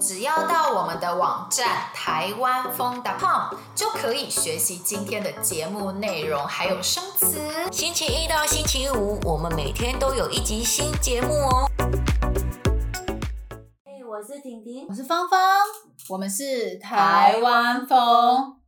只要到我们的网站台湾风 .com 就可以学习今天的节目内容，还有生词。星期一到星期五，我们每天都有一集新节目哦。嘿，我是婷婷，我是芳芳，我们是台湾风，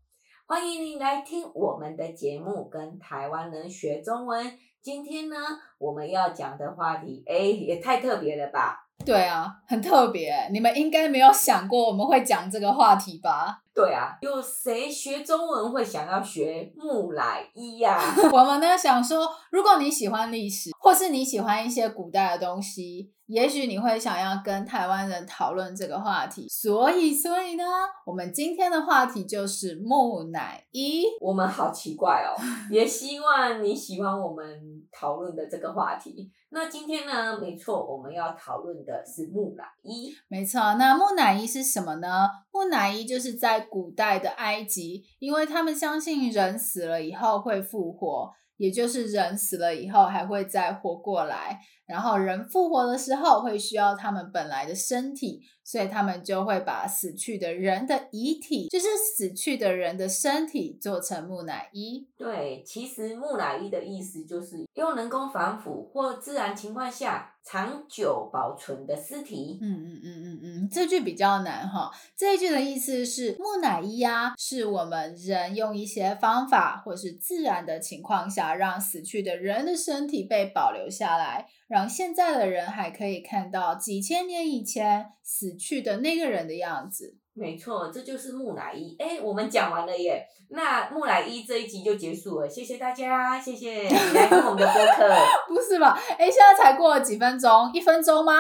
欢迎您来听我们的节目，跟台湾人学中文。今天呢，我们要讲的话题，哎，也太特别了吧？对啊，很特别。你们应该没有想过我们会讲这个话题吧？对啊，有谁学中文会想要学木乃伊呀？我们呢想说，如果你喜欢历史，或是你喜欢一些古代的东西，也许你会想要跟台湾人讨论这个话题。所以，所以呢，我们今天的话题就是木乃伊。我们好奇怪哦，也希望你喜欢我们讨论的这个话题。那今天呢，没错，我们要讨论的是木乃伊。没错，那木乃伊是什么呢？木乃伊就是在古代的埃及，因为他们相信人死了以后会复活，也就是人死了以后还会再活过来。然后人复活的时候会需要他们本来的身体，所以他们就会把死去的人的遗体，就是死去的人的身体做成木乃伊。对，其实木乃伊的意思就是用人工防腐或自然情况下长久保存的尸体。嗯嗯嗯嗯嗯，这句比较难哈。这一句的意思是木乃伊啊，是我们人用一些方法或是自然的情况下，让死去的人的身体被保留下来。让现在的人还可以看到几千年以前死去的那个人的样子。没错，这就是木乃伊。哎，我们讲完了耶，那木乃伊这一集就结束了。谢谢大家，谢谢你来听我们的播客。不是吧？哎，现在才过了几分钟，一分钟吗？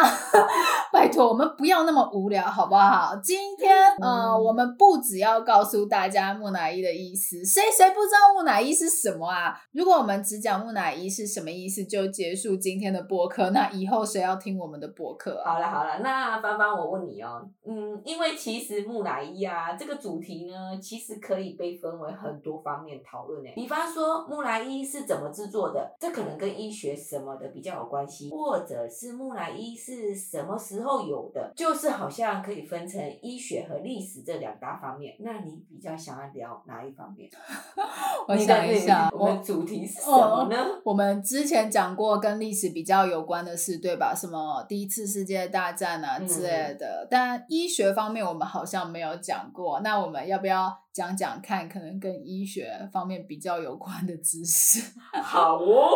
拜托，我们不要那么无聊，好不好？今天，呃，嗯，我们不只要告诉大家木乃伊的意思，谁谁不知道木乃伊是什么啊？如果我们只讲木乃伊是什么意思，就结束今天的播客，那以后谁要听我们的播客啊？好了好了，那芳芳，我问你哦，嗯，因为其实。木乃伊啊，这个主题呢，其实可以被分为很多方面讨论诶。比方说，木乃伊是怎么制作的？这可能跟医学什么的比较有关系，或者是木乃伊是什么时候有的？就是好像可以分成医学和历史这两大方面。那你比较想要聊哪一方面？我想一下，我们主题是什么呢？我，我们之前讲过跟历史比较有关的事，对吧？什么第一次世界大战啊之类的。嗯、但医学方面，我们好。像没有讲过，那我们要不要讲讲看？可能跟医学方面比较有关的知识。好哦，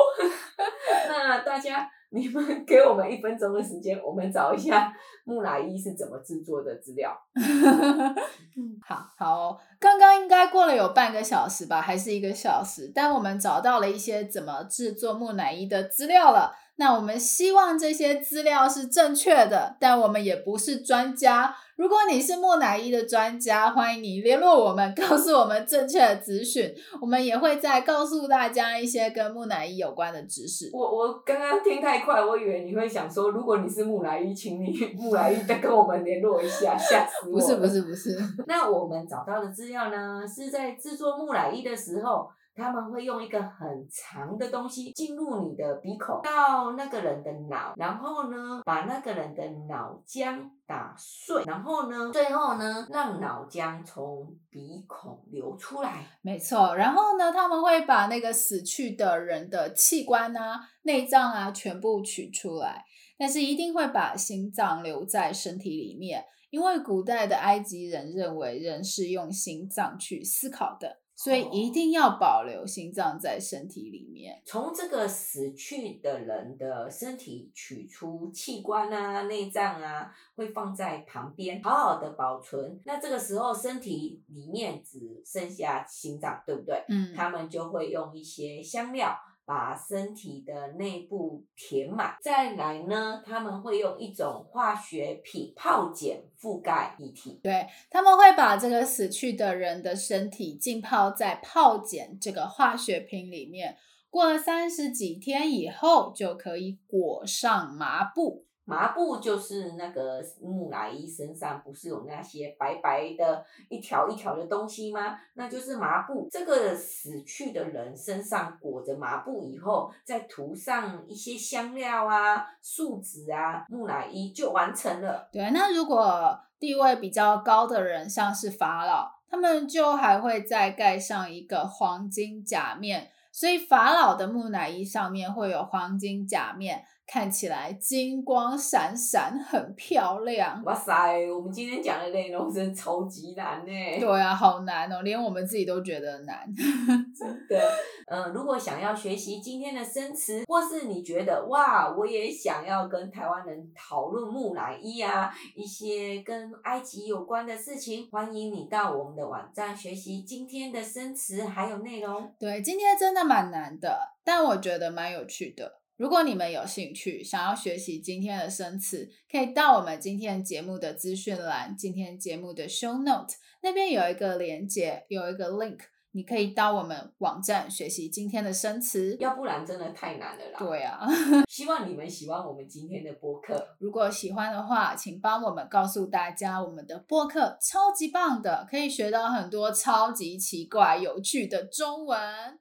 那大家你们给我们一分钟的时间，我们找一下木乃伊是怎么制作的资料。好好哦，刚刚应该过了有半个小时吧，还是一个小时？但我们找到了一些怎么制作木乃伊的资料了。那我们希望这些资料是正确的，但我们也不是专家。如果你是木乃伊的专家，欢迎你联络我们，告诉我们正确的资讯。我们也会再告诉大家一些跟木乃伊有关的知识。我我刚刚听太快，我以为你会想说，如果你是木乃伊，请你木乃伊再跟我们联络一下，吓死我。不是不是不是。那我们找到的资料呢，是在制作木乃伊的时候。他们会用一个很长的东西进入你的鼻孔，到那个人的脑，然后呢，把那个人的脑浆打碎，然后呢，最后呢，让脑浆从鼻孔流出来。没错，然后呢，他们会把那个死去的人的器官啊、内脏啊全部取出来，但是一定会把心脏留在身体里面，因为古代的埃及人认为人是用心脏去思考的。所以一定要保留心脏在身体里面。从这个死去的人的身体取出器官啊、内脏啊，会放在旁边，好好的保存。那这个时候身体里面只剩下心脏，对不对？嗯。他们就会用一些香料。把身体的内部填满，再来呢，他们会用一种化学品泡碱覆盖遗体。对，他们会把这个死去的人的身体浸泡在泡碱这个化学品里面，过了三十几天以后，就可以裹上麻布。麻布就是那个木乃伊身上不是有那些白白的一条一条的东西吗？那就是麻布。这个死去的人身上裹着麻布以后，再涂上一些香料啊、树脂啊，木乃伊就完成了。对，那如果地位比较高的人，像是法老，他们就还会再盖上一个黄金甲面，所以法老的木乃伊上面会有黄金甲面。看起来金光闪闪，很漂亮。哇塞，我们今天讲的内容真的超级难呢。对啊，好难哦，连我们自己都觉得难。真的，呃，如果想要学习今天的生词，或是你觉得哇，我也想要跟台湾人讨论木乃伊啊，一些跟埃及有关的事情，欢迎你到我们的网站学习今天的生词还有内容。对，今天真的蛮难的，但我觉得蛮有趣的。如果你们有兴趣，想要学习今天的生词，可以到我们今天节目的资讯栏，今天节目的 show note 那边有一个连接，有一个 link，你可以到我们网站学习今天的生词。要不然真的太难了啦。对啊，希望你们喜欢我们今天的播客。如果喜欢的话，请帮我们告诉大家，我们的播客超级棒的，可以学到很多超级奇怪、有趣的中文。